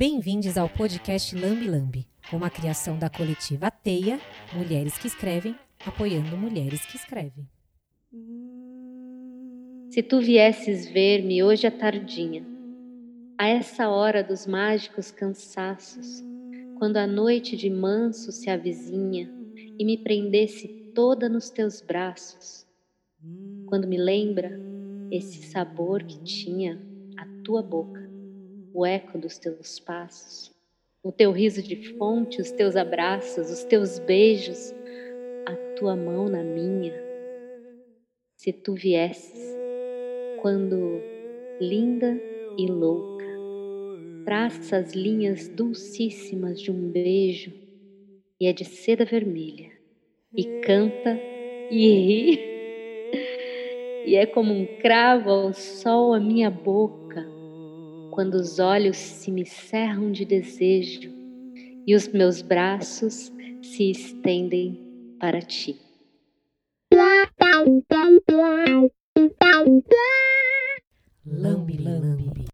Bem-vindos ao podcast Lambi Lambi, uma criação da coletiva Teia, Mulheres que Escrevem, apoiando mulheres que escrevem. Se tu viesses ver-me hoje à tardinha, a essa hora dos mágicos cansaços, quando a noite de manso se avizinha e me prendesse toda nos teus braços, quando me lembra esse sabor que tinha a tua boca o eco dos teus passos, o teu riso de fonte, os teus abraços, os teus beijos, a tua mão na minha. Se tu viesses, quando linda e louca, traça as linhas dulcíssimas de um beijo e é de seda vermelha, e canta e ri, e é como um cravo ao sol a minha boca quando os olhos se me cerram de desejo e os meus braços se estendem para ti. Lambi Lambi.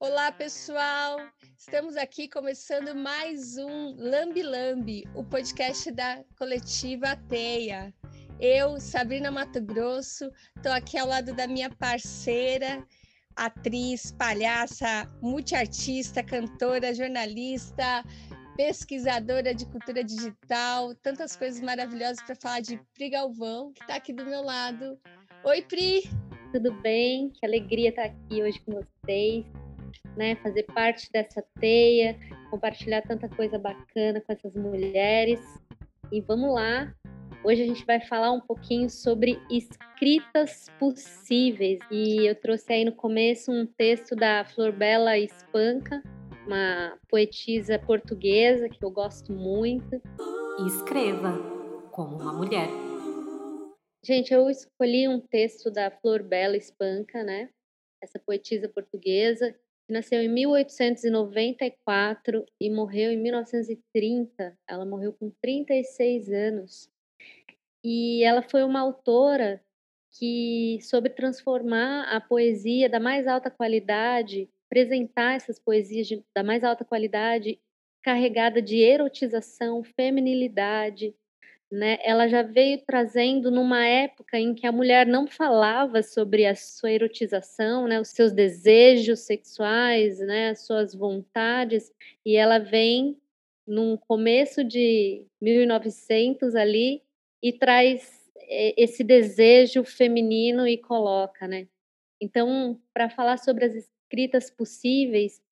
Olá, pessoal! Estamos aqui começando mais um Lambi Lambi, o podcast da coletiva Teia. Eu, Sabrina Mato Grosso, estou aqui ao lado da minha parceira atriz, palhaça, multiartista, cantora, jornalista, pesquisadora de cultura digital, tantas coisas maravilhosas para falar de Pri Galvão, que está aqui do meu lado. Oi, Pri! Tudo bem? Que alegria estar aqui hoje com vocês, né? Fazer parte dessa teia, compartilhar tanta coisa bacana com essas mulheres. E vamos lá, Hoje a gente vai falar um pouquinho sobre escritas possíveis. E eu trouxe aí no começo um texto da Florbela Espanca, uma poetisa portuguesa que eu gosto muito. escreva como uma mulher. Gente, eu escolhi um texto da Florbela Espanca, né? Essa poetisa portuguesa, que nasceu em 1894 e morreu em 1930. Ela morreu com 36 anos. E ela foi uma autora que soube transformar a poesia da mais alta qualidade, apresentar essas poesias de, da mais alta qualidade, carregada de erotização, feminilidade, né? Ela já veio trazendo numa época em que a mulher não falava sobre a sua erotização, né? Os seus desejos sexuais, né? As suas vontades, e ela vem no começo de 1900 ali e traz eh, esse desejo feminino e coloca, né? Então, para falar sobre as escritas possíveis,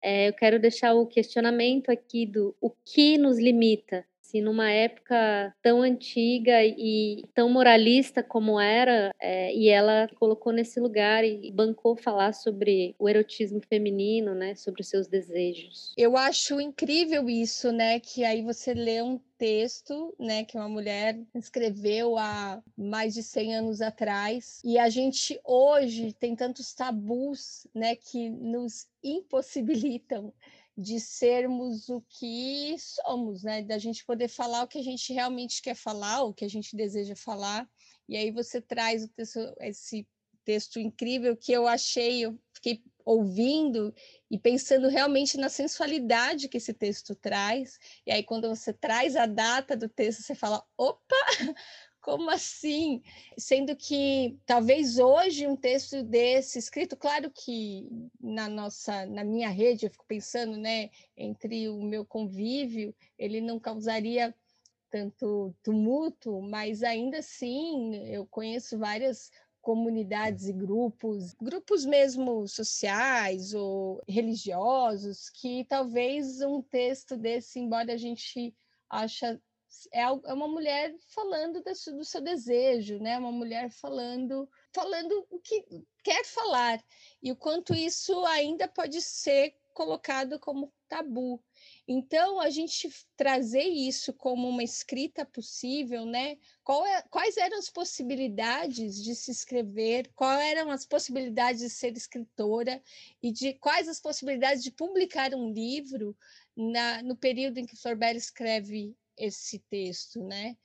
é, eu quero deixar o questionamento aqui do o que nos limita, se numa época tão antiga e tão moralista como era, é, e ela colocou nesse lugar e bancou falar sobre o erotismo feminino, né, sobre os seus desejos. Eu acho incrível isso, né, que aí você lê um texto, né, que uma mulher escreveu há mais de 100 anos atrás, e a gente hoje tem tantos tabus, né, que nos impossibilitam de sermos o que somos, né? Da gente poder falar o que a gente realmente quer falar, o que a gente deseja falar. E aí você traz texto, esse texto incrível que eu achei, eu fiquei ouvindo e pensando realmente na sensualidade que esse texto traz. E aí quando você traz a data do texto, você fala: "Opa, como assim? Sendo que talvez hoje um texto desse escrito, claro que na nossa, na minha rede, eu fico pensando, né, entre o meu convívio, ele não causaria tanto tumulto, mas ainda assim eu conheço várias comunidades e grupos, grupos mesmo sociais ou religiosos, que talvez um texto desse, embora a gente acha é, é uma mulher falando do, seu desejo, né? Uma mulher falando, falando o que quer falar e o quanto isso ainda pode ser colocado como tabu. Então, a gente trazer isso como uma escrita possível, né? É, quais eram as possibilidades de se escrever, quais eram as possibilidades de ser escritora e de quais as possibilidades de publicar um livro na, no período em que Florbert escreve esse texto, né?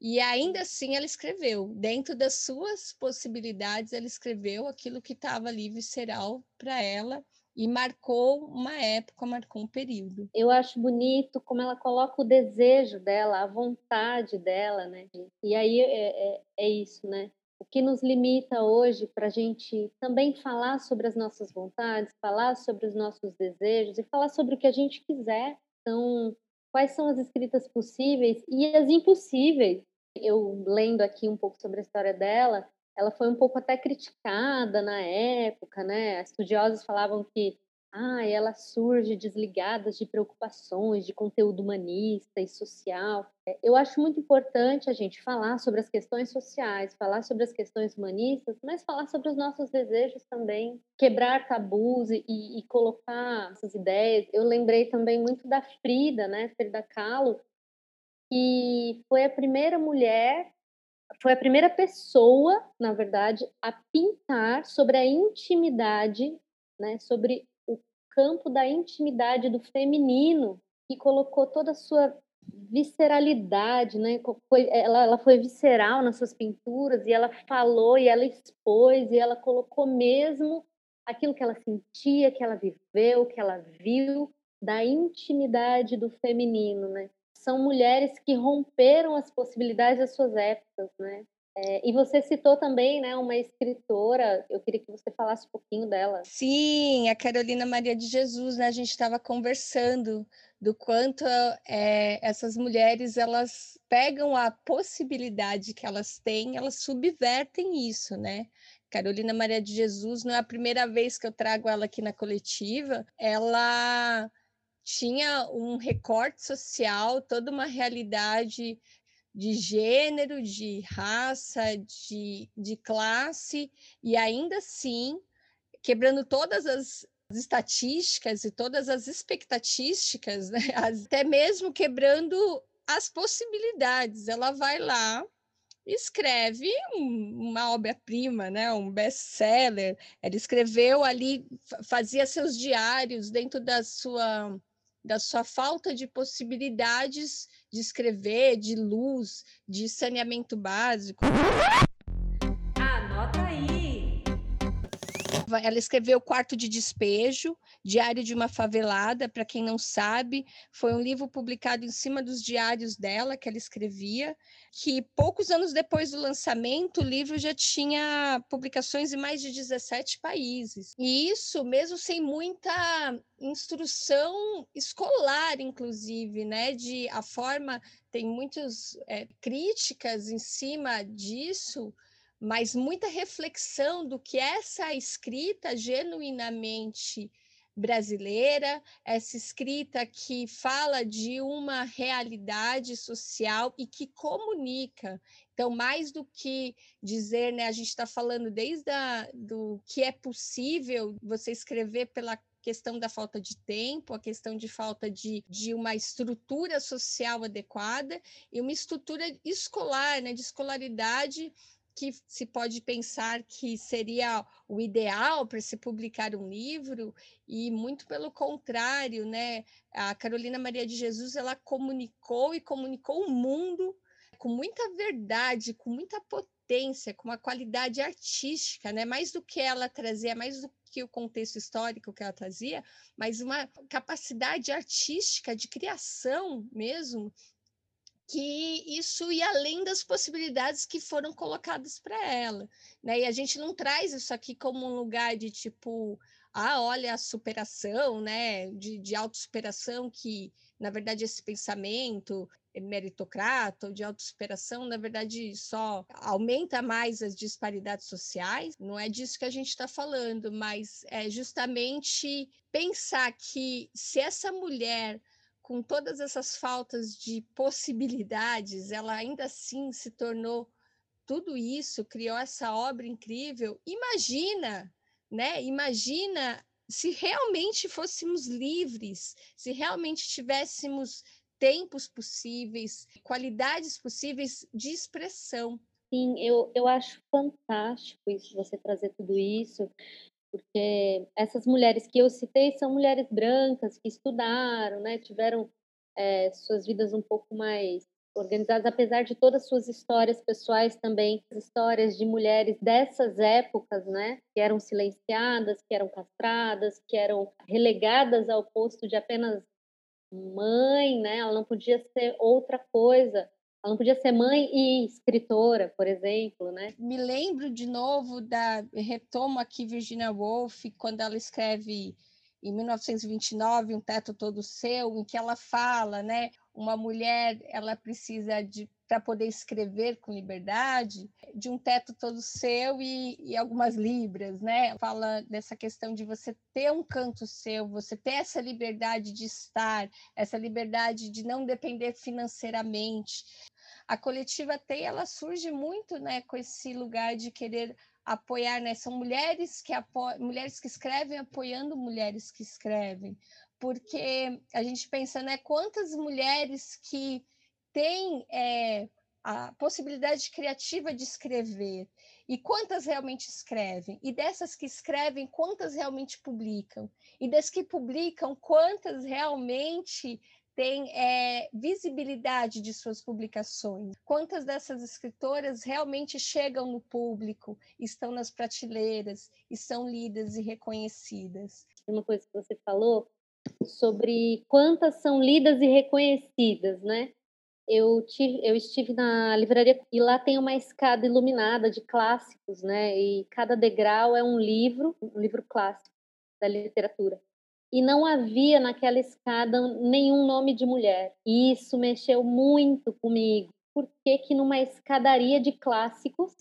E ainda assim ela escreveu, dentro das suas possibilidades, ela escreveu aquilo que estava ali visceral para ela e marcou uma época, marcou um período. Eu acho bonito como ela coloca o desejo dela, a vontade dela, né? E aí é, é, é isso, né? O que nos limita hoje para a gente também falar sobre as nossas vontades, falar sobre os nossos desejos e falar sobre o que a gente quiser. Então, quais são as escritas possíveis e as impossíveis? Eu lendo aqui um pouco sobre a história dela, ela foi um pouco até criticada na época, né? Estudiosos falavam que ah, ela surge desligada de preocupações de conteúdo humanista e social. É, eu acho muito importante a gente falar sobre as questões sociais, falar sobre as questões humanistas, mas falar sobre os nossos desejos também, quebrar tabus e, e colocar essas ideias. Eu lembrei também muito da Frida, né, Frida Kahlo, que foi a primeira mulher foi a primeira pessoa, na verdade, a pintar sobre a intimidade, né, sobre campo da intimidade do feminino, e colocou toda a sua visceralidade, né? Foi, ela, ela foi visceral nas suas pinturas e ela falou e ela expôs e ela colocou mesmo aquilo que ela sentia, que ela viveu, que ela viu da intimidade do feminino, né? são mulheres que romperam as possibilidades das suas épocas, né? É, e você citou também, né, uma escritora. Eu queria que você falasse um pouquinho dela. Sim, a Carolina Maria de Jesus, né? A gente estava conversando do quanto é, essas mulheres elas pegam a possibilidade que elas têm, elas subvertem isso, né? Carolina Maria de Jesus não é a primeira vez que eu trago ela aqui na coletiva. Ela tinha um recorte social, toda uma realidade de gênero, de raça, de, de classe, e ainda assim, quebrando todas as estatísticas e todas as expectatísticas, né? até mesmo quebrando as possibilidades. Ela vai lá, escreve um, uma obra-prima, né? um best-seller. Ela escreveu ali, fazia seus diários dentro da sua da sua falta de possibilidades de escrever, de luz, de saneamento básico. Ela escreveu Quarto de Despejo, Diário de uma Favelada, para quem não sabe, foi um livro publicado em cima dos diários dela, que ela escrevia, que poucos anos depois do lançamento, o livro já tinha publicações em mais de 17 países. E isso mesmo sem muita instrução escolar, inclusive, né? De a forma, tem muitas é, críticas em cima disso, mas muita reflexão do que essa escrita genuinamente brasileira, essa escrita que fala de uma realidade social e que comunica. Então, mais do que dizer, né, a gente está falando desde a, do que é possível você escrever pela questão da falta de tempo, a questão de falta de, de uma estrutura social adequada e uma estrutura escolar, né, de escolaridade que se pode pensar que seria o ideal para se publicar um livro e muito pelo contrário, né? A Carolina Maria de Jesus ela comunicou e comunicou o mundo com muita verdade, com muita potência, com uma qualidade artística, né? Mais do que ela trazia, mais do que o contexto histórico que ela trazia, mas uma capacidade artística de criação mesmo que isso ia além das possibilidades que foram colocadas para ela, né? E a gente não traz isso aqui como um lugar de tipo, ah, olha a superação, né? De, de autossuperação que, na verdade, esse pensamento meritocrata ou de autossuperação, na verdade, só aumenta mais as disparidades sociais. Não é disso que a gente está falando, mas é justamente pensar que se essa mulher com todas essas faltas de possibilidades, ela ainda assim se tornou tudo isso, criou essa obra incrível. Imagina, né? Imagina se realmente fôssemos livres, se realmente tivéssemos tempos possíveis, qualidades possíveis de expressão. Sim, eu, eu acho fantástico isso, você trazer tudo isso porque essas mulheres que eu citei são mulheres brancas que estudaram, né, tiveram é, suas vidas um pouco mais organizadas, apesar de todas as suas histórias pessoais também, histórias de mulheres dessas épocas, né, que eram silenciadas, que eram castradas, que eram relegadas ao posto de apenas mãe, né? Ela não podia ser outra coisa. Ela não podia ser mãe e escritora, por exemplo, né? Me lembro de novo da retomo aqui Virginia Woolf quando ela escreve em 1929 um teto todo seu, em que ela fala, né? Uma mulher ela precisa de para poder escrever com liberdade, de um teto todo seu e, e, algumas libras, né? Fala dessa questão de você ter um canto seu, você ter essa liberdade de estar, essa liberdade de não depender financeiramente. A coletiva TEI, ela surge muito, né, com esse lugar de querer apoiar, né? São mulheres que apo... mulheres que escrevem apoiando mulheres que escrevem, porque a gente pensa, né, quantas mulheres que tem é, a possibilidade criativa de escrever e quantas realmente escrevem e dessas que escrevem quantas realmente publicam e das que publicam quantas realmente têm é, visibilidade de suas publicações quantas dessas escritoras realmente chegam no público estão nas prateleiras e são lidas e reconhecidas uma coisa que você falou sobre quantas são lidas e reconhecidas né eu, tive, eu estive na livraria e lá tem uma escada iluminada de clássicos, né? E cada degrau é um livro, um livro clássico da literatura. E não havia naquela escada nenhum nome de mulher. E isso mexeu muito comigo. Por que, que numa escadaria de clássicos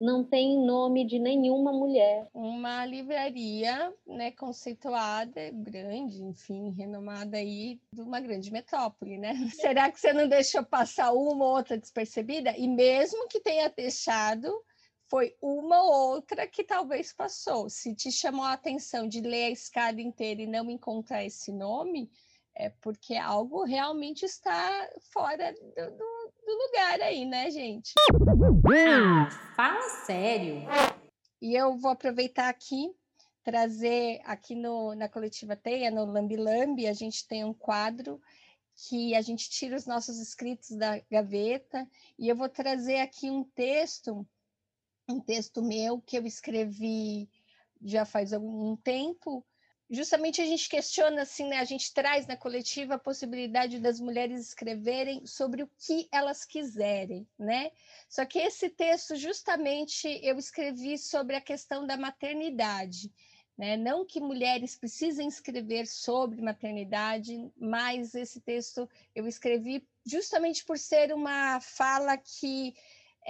não tem nome de nenhuma mulher. Uma livraria, né, conceituada, grande, enfim, renomada aí de uma grande metrópole, né? Será que você não deixou passar uma ou outra despercebida? E mesmo que tenha deixado, foi uma ou outra que talvez passou. Se te chamou a atenção de ler a escada inteira e não encontrar esse nome, é porque algo realmente está fora do, do, do lugar aí, né, gente? Ah, fala sério. E eu vou aproveitar aqui trazer aqui no, na coletiva Teia, no Lambi Lambi, a gente tem um quadro que a gente tira os nossos escritos da gaveta e eu vou trazer aqui um texto, um texto meu que eu escrevi já faz algum tempo, justamente a gente questiona assim, né? A gente traz na coletiva a possibilidade das mulheres escreverem sobre o que elas quiserem, né? Só que esse texto justamente eu escrevi sobre a questão da maternidade. Né? Não que mulheres precisem escrever sobre maternidade, mas esse texto eu escrevi justamente por ser uma fala que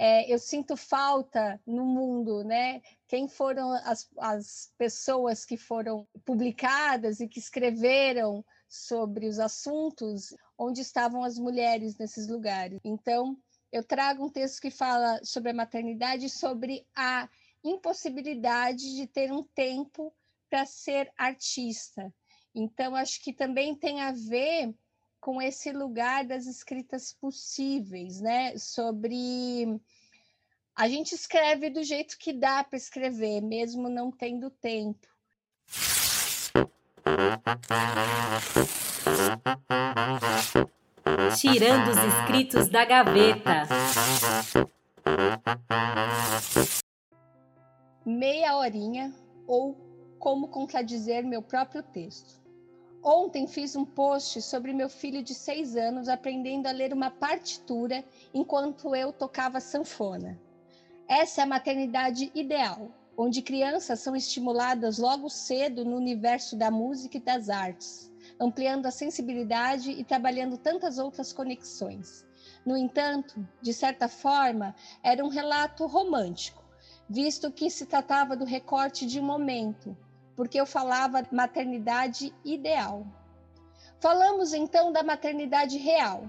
é, eu sinto falta no mundo, né? Quem foram as, as pessoas que foram publicadas e que escreveram sobre os assuntos, onde estavam as mulheres nesses lugares. Então, eu trago um texto que fala sobre a maternidade sobre a impossibilidade de ter um tempo para ser artista. Então, acho que também tem a ver com esse lugar das escritas possíveis, né? Sobre a gente escreve do jeito que dá para escrever, mesmo não tendo tempo. Tirando os escritos da gaveta. Meia horinha ou como contradizer meu próprio texto. Ontem fiz um post sobre meu filho de seis anos aprendendo a ler uma partitura enquanto eu tocava sanfona. Essa é a maternidade ideal, onde crianças são estimuladas logo cedo no universo da música e das artes, ampliando a sensibilidade e trabalhando tantas outras conexões. No entanto, de certa forma, era um relato romântico, visto que se tratava do recorte de um momento, porque eu falava maternidade ideal. Falamos então da maternidade real,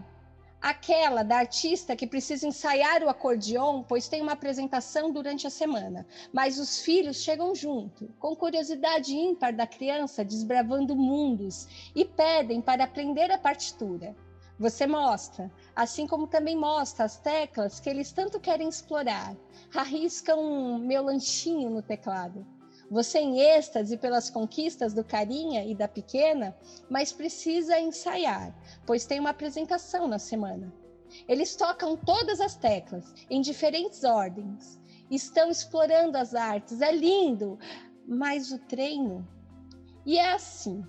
aquela da artista que precisa ensaiar o acordeon, pois tem uma apresentação durante a semana, mas os filhos chegam junto, com curiosidade ímpar da criança desbravando mundos e pedem para aprender a partitura. Você mostra, assim como também mostra as teclas que eles tanto querem explorar. Arriscam meu lanchinho no teclado. Você em êxtase pelas conquistas do carinha e da pequena, mas precisa ensaiar, pois tem uma apresentação na semana. Eles tocam todas as teclas, em diferentes ordens. Estão explorando as artes, é lindo. Mas o treino. E é assim.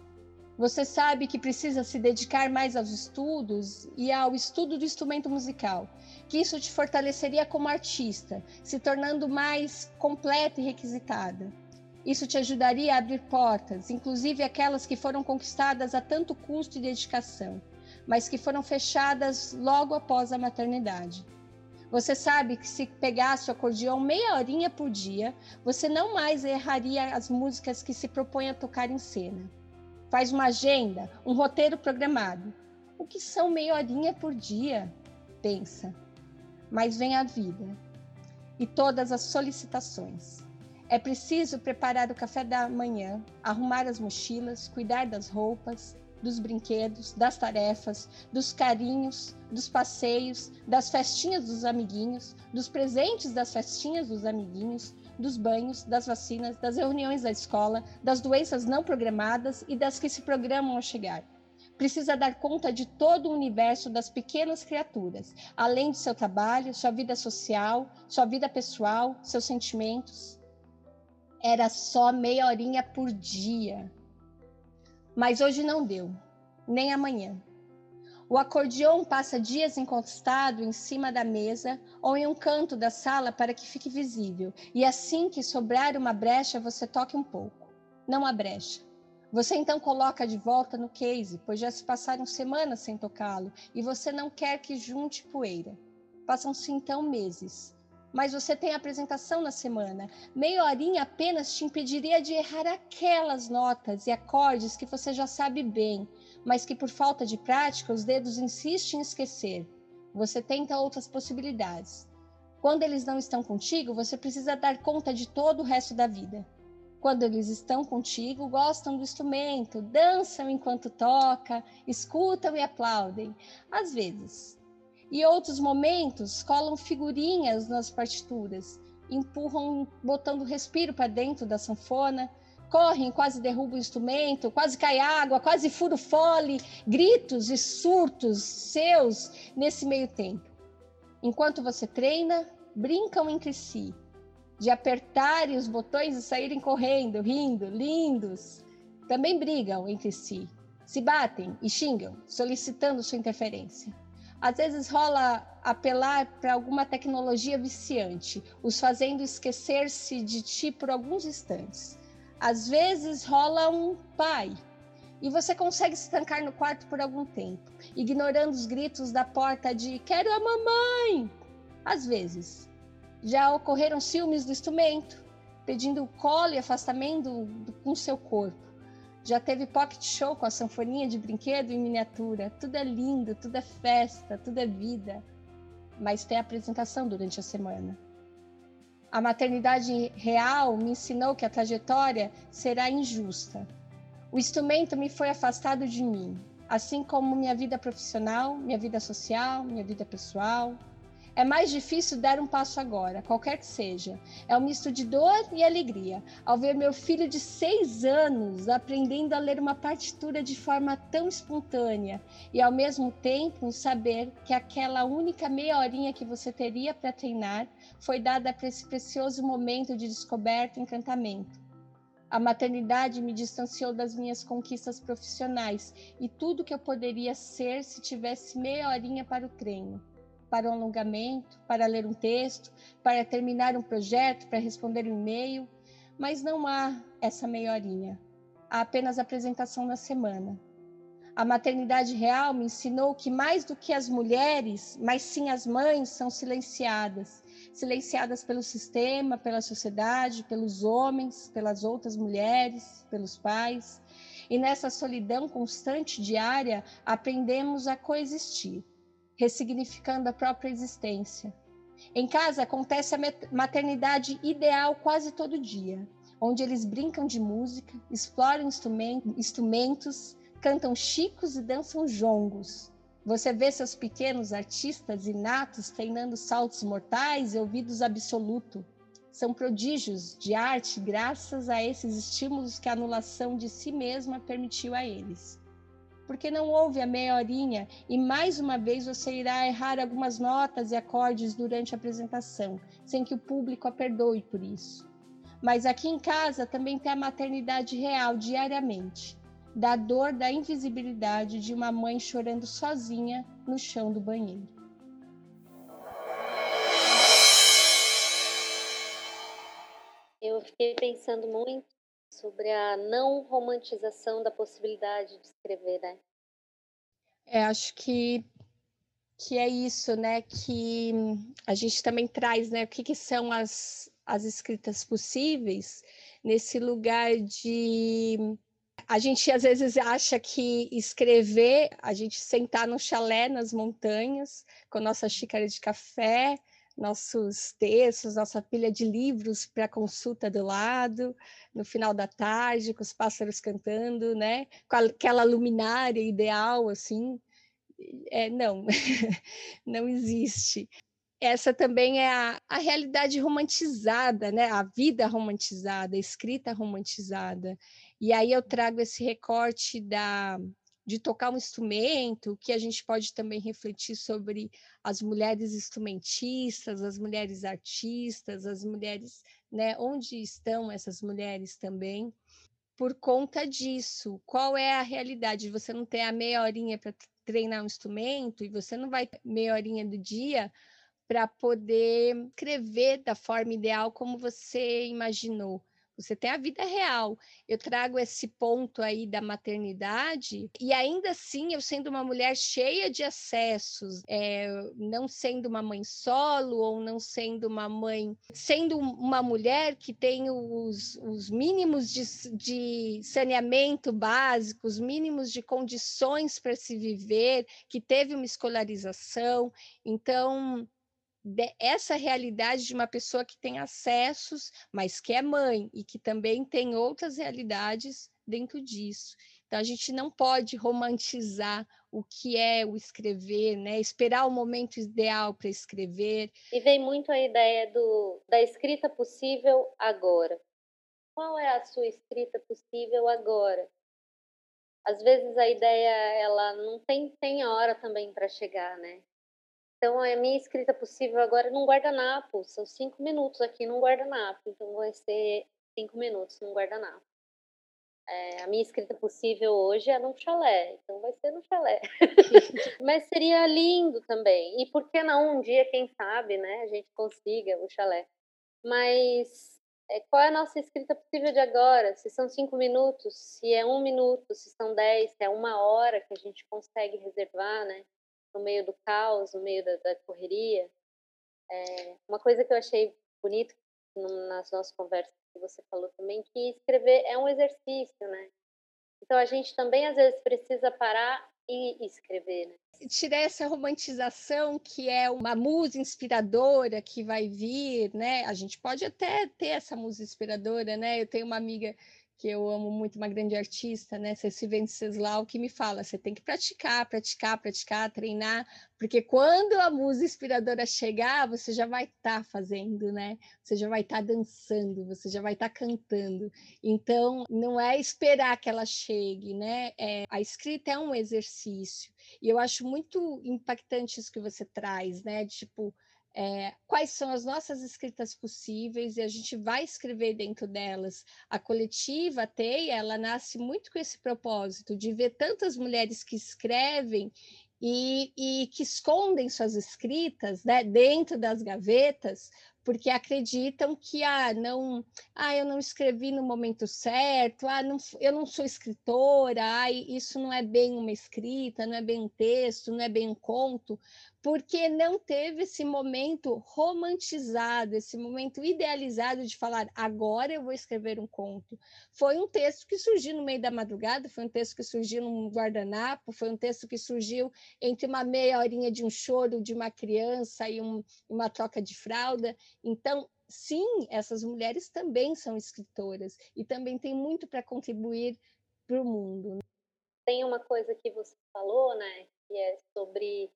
Você sabe que precisa se dedicar mais aos estudos e ao estudo do instrumento musical, que isso te fortaleceria como artista, se tornando mais completa e requisitada. Isso te ajudaria a abrir portas, inclusive aquelas que foram conquistadas a tanto custo e dedicação mas que foram fechadas logo após a maternidade. Você sabe que se pegasse o acordeão meia horinha por dia, você não mais erraria as músicas que se propõe a tocar em cena. Faz uma agenda, um roteiro programado. O que são meia horinha por dia? Pensa. Mas vem a vida e todas as solicitações. É preciso preparar o café da manhã, arrumar as mochilas, cuidar das roupas, dos brinquedos, das tarefas, dos carinhos, dos passeios, das festinhas dos amiguinhos, dos presentes das festinhas dos amiguinhos, dos banhos, das vacinas, das reuniões da escola, das doenças não programadas e das que se programam a chegar. Precisa dar conta de todo o universo das pequenas criaturas, além de seu trabalho, sua vida social, sua vida pessoal, seus sentimentos. Era só meia horinha por dia mas hoje não deu, nem amanhã. O acordeão passa dias encostado em cima da mesa ou em um canto da sala para que fique visível, e assim que sobrar uma brecha, você toque um pouco. Não a brecha. Você então coloca de volta no case, pois já se passaram semanas sem tocá-lo e você não quer que junte poeira. Passam-se então meses mas você tem apresentação na semana. Meia horinha apenas te impediria de errar aquelas notas e acordes que você já sabe bem, mas que por falta de prática os dedos insistem em esquecer. Você tenta outras possibilidades. Quando eles não estão contigo, você precisa dar conta de todo o resto da vida. Quando eles estão contigo, gostam do instrumento, dançam enquanto toca, escutam e aplaudem. Às vezes, e outros momentos colam figurinhas nas partituras, empurram botando respiro para dentro da sanfona, correm, quase derrubam o instrumento, quase cai água, quase furo fole, gritos e surtos seus nesse meio tempo. Enquanto você treina, brincam entre si, de apertarem os botões e saírem correndo, rindo, lindos. Também brigam entre si, se batem e xingam, solicitando sua interferência. Às vezes rola apelar para alguma tecnologia viciante, os fazendo esquecer-se de ti por alguns instantes. Às vezes rola um pai e você consegue se trancar no quarto por algum tempo, ignorando os gritos da porta de quero a mamãe. Às vezes já ocorreram ciúmes do instrumento, pedindo colo e afastamento com seu corpo. Já teve pocket show com a sanfoninha de brinquedo em miniatura. Tudo é lindo, tudo é festa, tudo é vida. Mas tem apresentação durante a semana. A maternidade real me ensinou que a trajetória será injusta. O instrumento me foi afastado de mim, assim como minha vida profissional, minha vida social, minha vida pessoal, é mais difícil dar um passo agora, qualquer que seja. É um misto de dor e alegria ao ver meu filho de seis anos aprendendo a ler uma partitura de forma tão espontânea e, ao mesmo tempo, saber que aquela única meia horinha que você teria para treinar foi dada para esse precioso momento de descoberta e encantamento. A maternidade me distanciou das minhas conquistas profissionais e tudo que eu poderia ser se tivesse meia horinha para o treino para um alongamento, para ler um texto, para terminar um projeto, para responder um e-mail, mas não há essa meia horinha. Há apenas apresentação na semana. A maternidade real me ensinou que mais do que as mulheres, mas sim as mães são silenciadas, silenciadas pelo sistema, pela sociedade, pelos homens, pelas outras mulheres, pelos pais. E nessa solidão constante diária, aprendemos a coexistir ressignificando a própria existência. Em casa acontece a maternidade ideal quase todo dia, onde eles brincam de música, exploram instrumentos, cantam chicos e dançam jongos. Você vê seus pequenos artistas inatos treinando saltos mortais e ouvidos absoluto. São prodígios de arte graças a esses estímulos que a anulação de si mesma permitiu a eles. Porque não houve a meia horinha e mais uma vez você irá errar algumas notas e acordes durante a apresentação, sem que o público a perdoe por isso. Mas aqui em casa também tem a maternidade real diariamente, da dor da invisibilidade de uma mãe chorando sozinha no chão do banheiro. Eu fiquei pensando muito sobre a não romantização da possibilidade de escrever, né? É, acho que que é isso, né? Que a gente também traz, né? O que, que são as, as escritas possíveis nesse lugar de a gente às vezes acha que escrever, a gente sentar no chalé nas montanhas com nossa xícara de café, nossos textos, nossa pilha de livros para consulta do lado, no final da tarde, com os pássaros cantando, né? Com aquela luminária ideal, assim. É, não, não existe. Essa também é a, a realidade romantizada, né? A vida romantizada, a escrita romantizada. E aí eu trago esse recorte da de tocar um instrumento, que a gente pode também refletir sobre as mulheres instrumentistas, as mulheres artistas, as mulheres, né, onde estão essas mulheres também, por conta disso. Qual é a realidade? Você não tem a meia horinha para treinar um instrumento e você não vai meia horinha do dia para poder escrever da forma ideal como você imaginou você tem a vida real. Eu trago esse ponto aí da maternidade, e ainda assim, eu sendo uma mulher cheia de acessos, é, não sendo uma mãe solo, ou não sendo uma mãe, sendo uma mulher que tem os, os mínimos de, de saneamento básico, os mínimos de condições para se viver, que teve uma escolarização. Então, essa realidade de uma pessoa que tem acessos, mas que é mãe e que também tem outras realidades dentro disso. Então a gente não pode romantizar o que é o escrever, né? Esperar o momento ideal para escrever. E vem muito a ideia do, da escrita possível agora. Qual é a sua escrita possível agora? Às vezes a ideia ela não tem tem hora também para chegar, né? Então, a minha escrita possível agora é num guardanapo. São cinco minutos aqui num guardanapo. Então, vai ser cinco minutos num guardanapo. É, a minha escrita possível hoje é num chalé. Então, vai ser no chalé. Mas seria lindo também. E por que não um dia, quem sabe, né? A gente consiga o chalé. Mas é, qual é a nossa escrita possível de agora? Se são cinco minutos, se é um minuto, se são dez, se é uma hora que a gente consegue reservar, né? No meio do caos, no meio da, da correria. É, uma coisa que eu achei bonito nas nossas conversas que você falou também, que escrever é um exercício, né? Então a gente também às vezes precisa parar e escrever, né? Tirar essa romantização que é uma musa inspiradora que vai vir, né? A gente pode até ter essa musa inspiradora, né? Eu tenho uma amiga que eu amo muito uma grande artista, né, Ceci Venceslau, que me fala, você tem que praticar, praticar, praticar, treinar, porque quando a música inspiradora chegar, você já vai estar tá fazendo, né? Você já vai estar tá dançando, você já vai estar tá cantando. Então, não é esperar que ela chegue, né? É, a escrita é um exercício. E eu acho muito impactante isso que você traz, né? Tipo, é, quais são as nossas escritas possíveis e a gente vai escrever dentro delas. A coletiva Teia, ela nasce muito com esse propósito de ver tantas mulheres que escrevem e, e que escondem suas escritas né, dentro das gavetas, porque acreditam que ah, não, ah, eu não escrevi no momento certo, ah, não, eu não sou escritora, ah, isso não é bem uma escrita, não é bem um texto, não é bem um conto, porque não teve esse momento romantizado, esse momento idealizado de falar agora eu vou escrever um conto. Foi um texto que surgiu no meio da madrugada, foi um texto que surgiu num guardanapo, foi um texto que surgiu entre uma meia horinha de um choro de uma criança e um, uma troca de fralda. Então, sim, essas mulheres também são escritoras e também têm muito para contribuir para o mundo. Tem uma coisa que você falou, né, que é sobre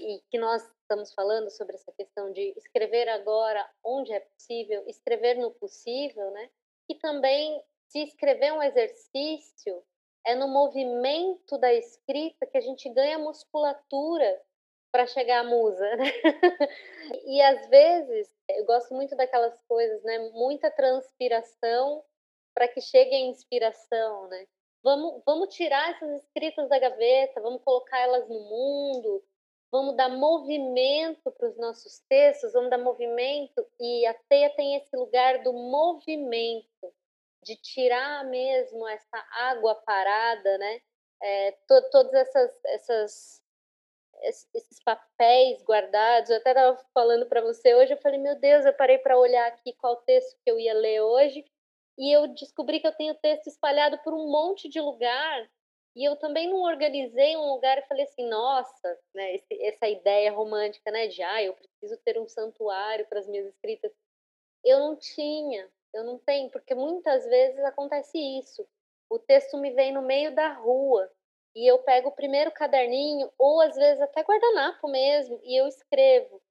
e que nós estamos falando sobre essa questão de escrever agora onde é possível, escrever no possível, né? E também se escrever um exercício é no movimento da escrita que a gente ganha musculatura para chegar à musa. Né? e às vezes, eu gosto muito daquelas coisas, né? Muita transpiração para que chegue a inspiração, né? Vamos, vamos tirar essas escritas da gaveta, vamos colocar elas no mundo, vamos dar movimento para os nossos textos, vamos dar movimento, e a teia tem esse lugar do movimento, de tirar mesmo essa água parada, né? É, to, todas essas, essas esses papéis guardados. Eu até estava falando para você hoje, eu falei, meu Deus, eu parei para olhar aqui qual texto que eu ia ler hoje, e eu descobri que eu tenho texto espalhado por um monte de lugar e eu também não organizei um lugar e falei assim, nossa, né, esse, essa ideia romântica, né, de ah, eu preciso ter um santuário para as minhas escritas. Eu não tinha, eu não tenho, porque muitas vezes acontece isso. O texto me vem no meio da rua e eu pego o primeiro caderninho, ou às vezes até guardanapo mesmo, e eu escrevo.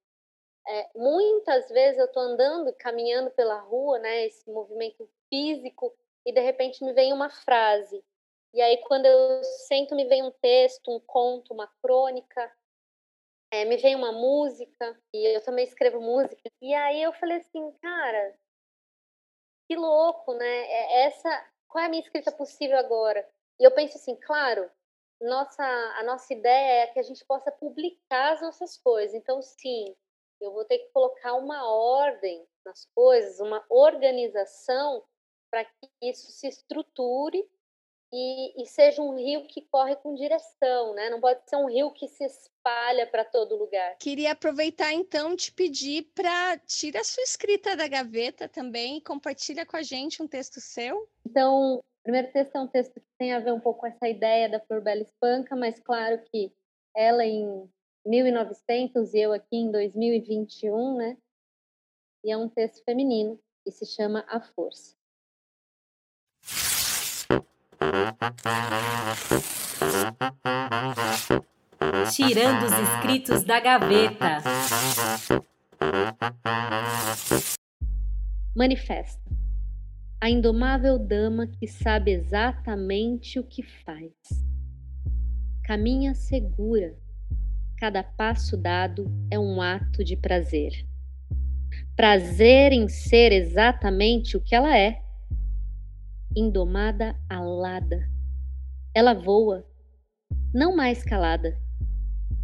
É, muitas vezes eu estou andando, caminhando pela rua, né, esse movimento físico, e de repente me vem uma frase. E aí, quando eu sento, me vem um texto, um conto, uma crônica, é, me vem uma música, e eu também escrevo música. E aí eu falei assim, cara, que louco, né? É essa, qual é a minha escrita possível agora? E eu penso assim, claro, nossa, a nossa ideia é que a gente possa publicar as nossas coisas. Então, sim, eu vou ter que colocar uma ordem nas coisas, uma organização para que isso se estruture e, e, seja um rio que corre com direção, né? Não pode ser um rio que se espalha para todo lugar. Queria aproveitar então te pedir para tirar a sua escrita da gaveta também e compartilha com a gente um texto seu. Então, primeiro texto é um texto que tem a ver um pouco com essa ideia da Flor Bela Espanca, mas claro que ela em 1900 e eu aqui em 2021, né? E é um texto feminino e se chama A Força. Tirando os escritos da gaveta. Manifesta. A indomável dama que sabe exatamente o que faz. Caminha segura. Cada passo dado é um ato de prazer. Prazer em ser exatamente o que ela é indomada alada. Ela voa, não mais calada,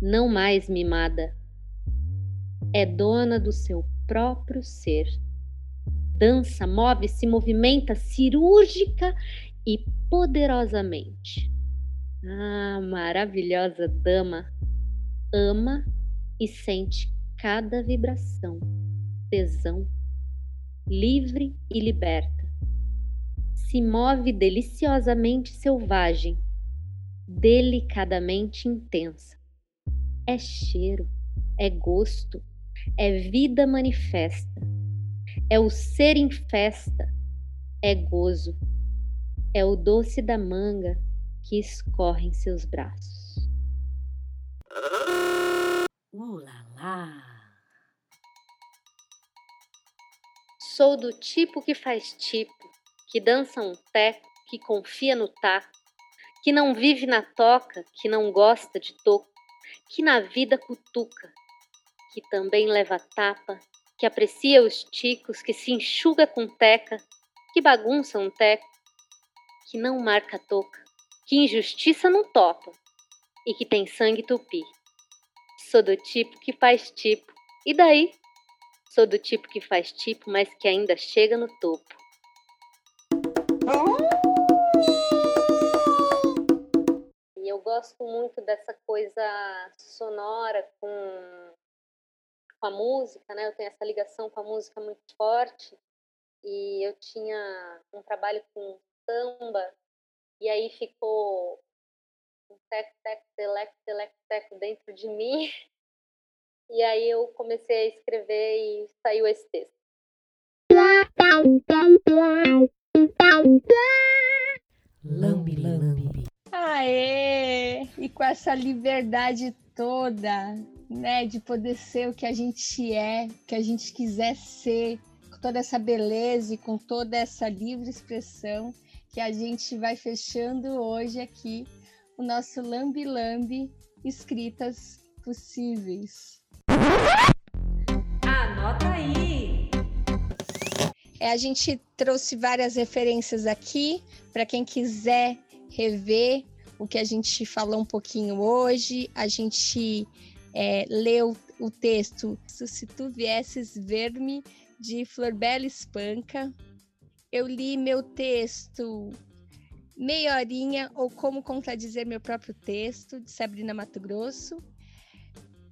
não mais mimada. É dona do seu próprio ser. Dança, move, se movimenta cirúrgica e poderosamente. Ah, maravilhosa dama, ama e sente cada vibração, tesão, livre e liberta se move deliciosamente selvagem, delicadamente intensa. É cheiro, é gosto, é vida manifesta, é o ser em festa, é gozo, é o doce da manga que escorre em seus braços. Ulala! Sou do tipo que faz tipo, que dança um teco, que confia no taco, que não vive na toca, que não gosta de toco, que na vida cutuca, que também leva tapa, que aprecia os ticos, que se enxuga com teca, que bagunça um teco, que não marca toca, que injustiça não topa e que tem sangue tupi. Sou do tipo que faz tipo, e daí? Sou do tipo que faz tipo, mas que ainda chega no topo. E eu gosto muito dessa coisa sonora com, com a música, né? Eu tenho essa ligação com a música muito forte. E eu tinha um trabalho com samba, e aí ficou um tec, tec, telec, telec, teco dentro de mim. E aí eu comecei a escrever e saiu esse texto. Lambe, lambe. Aê! E com essa liberdade toda, né, de poder ser o que a gente é, que a gente quiser ser, com toda essa beleza e com toda essa livre expressão. que a gente vai fechando hoje aqui o nosso Lambi Lambi Escritas Possíveis. Anota aí! É, a gente trouxe várias referências aqui para quem quiser rever o que a gente falou um pouquinho hoje. A gente é, leu o texto Se Tu Viesses Ver-me, de Florbela Espanca. Eu li meu texto Meia Horinha ou Como Contradizer Meu Próprio Texto, de Sabrina Mato Grosso.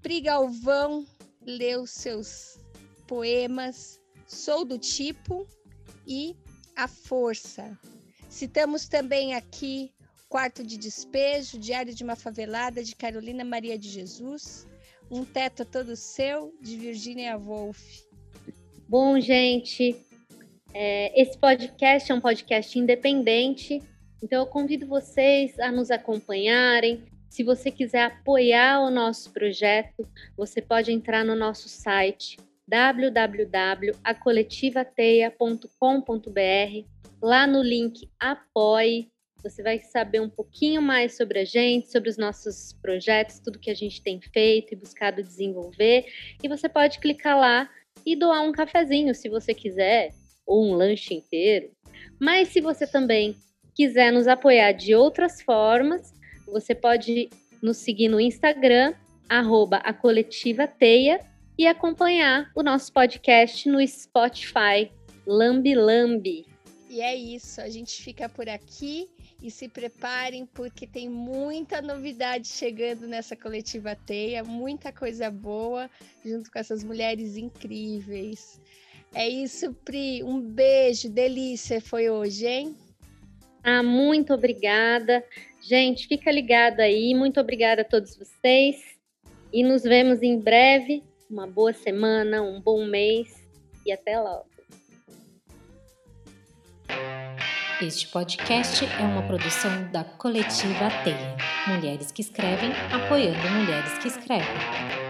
Pri Galvão leu seus poemas Sou do Tipo e A Força. Citamos também aqui Quarto de Despejo, Diário de uma Favelada, de Carolina Maria de Jesus, Um Teto Todo Seu, de Virginia Woolf. Bom, gente, é, esse podcast é um podcast independente, então eu convido vocês a nos acompanharem. Se você quiser apoiar o nosso projeto, você pode entrar no nosso site www.acoletivateia.com.br. Lá no link Apoie, você vai saber um pouquinho mais sobre a gente, sobre os nossos projetos, tudo que a gente tem feito e buscado desenvolver. E você pode clicar lá e doar um cafezinho se você quiser, ou um lanche inteiro. Mas se você também quiser nos apoiar de outras formas, você pode nos seguir no Instagram, arroba a coletiva teia, e acompanhar o nosso podcast no Spotify, Lambi Lambi. E é isso, a gente fica por aqui e se preparem porque tem muita novidade chegando nessa coletiva Teia, muita coisa boa junto com essas mulheres incríveis. É isso, Pri. Um beijo, delícia foi hoje, hein? Ah, muito obrigada. Gente, fica ligado aí. Muito obrigada a todos vocês. E nos vemos em breve. Uma boa semana, um bom mês e até logo. Este podcast é uma produção da Coletiva Teia. Mulheres que escrevem, apoiando mulheres que escrevem.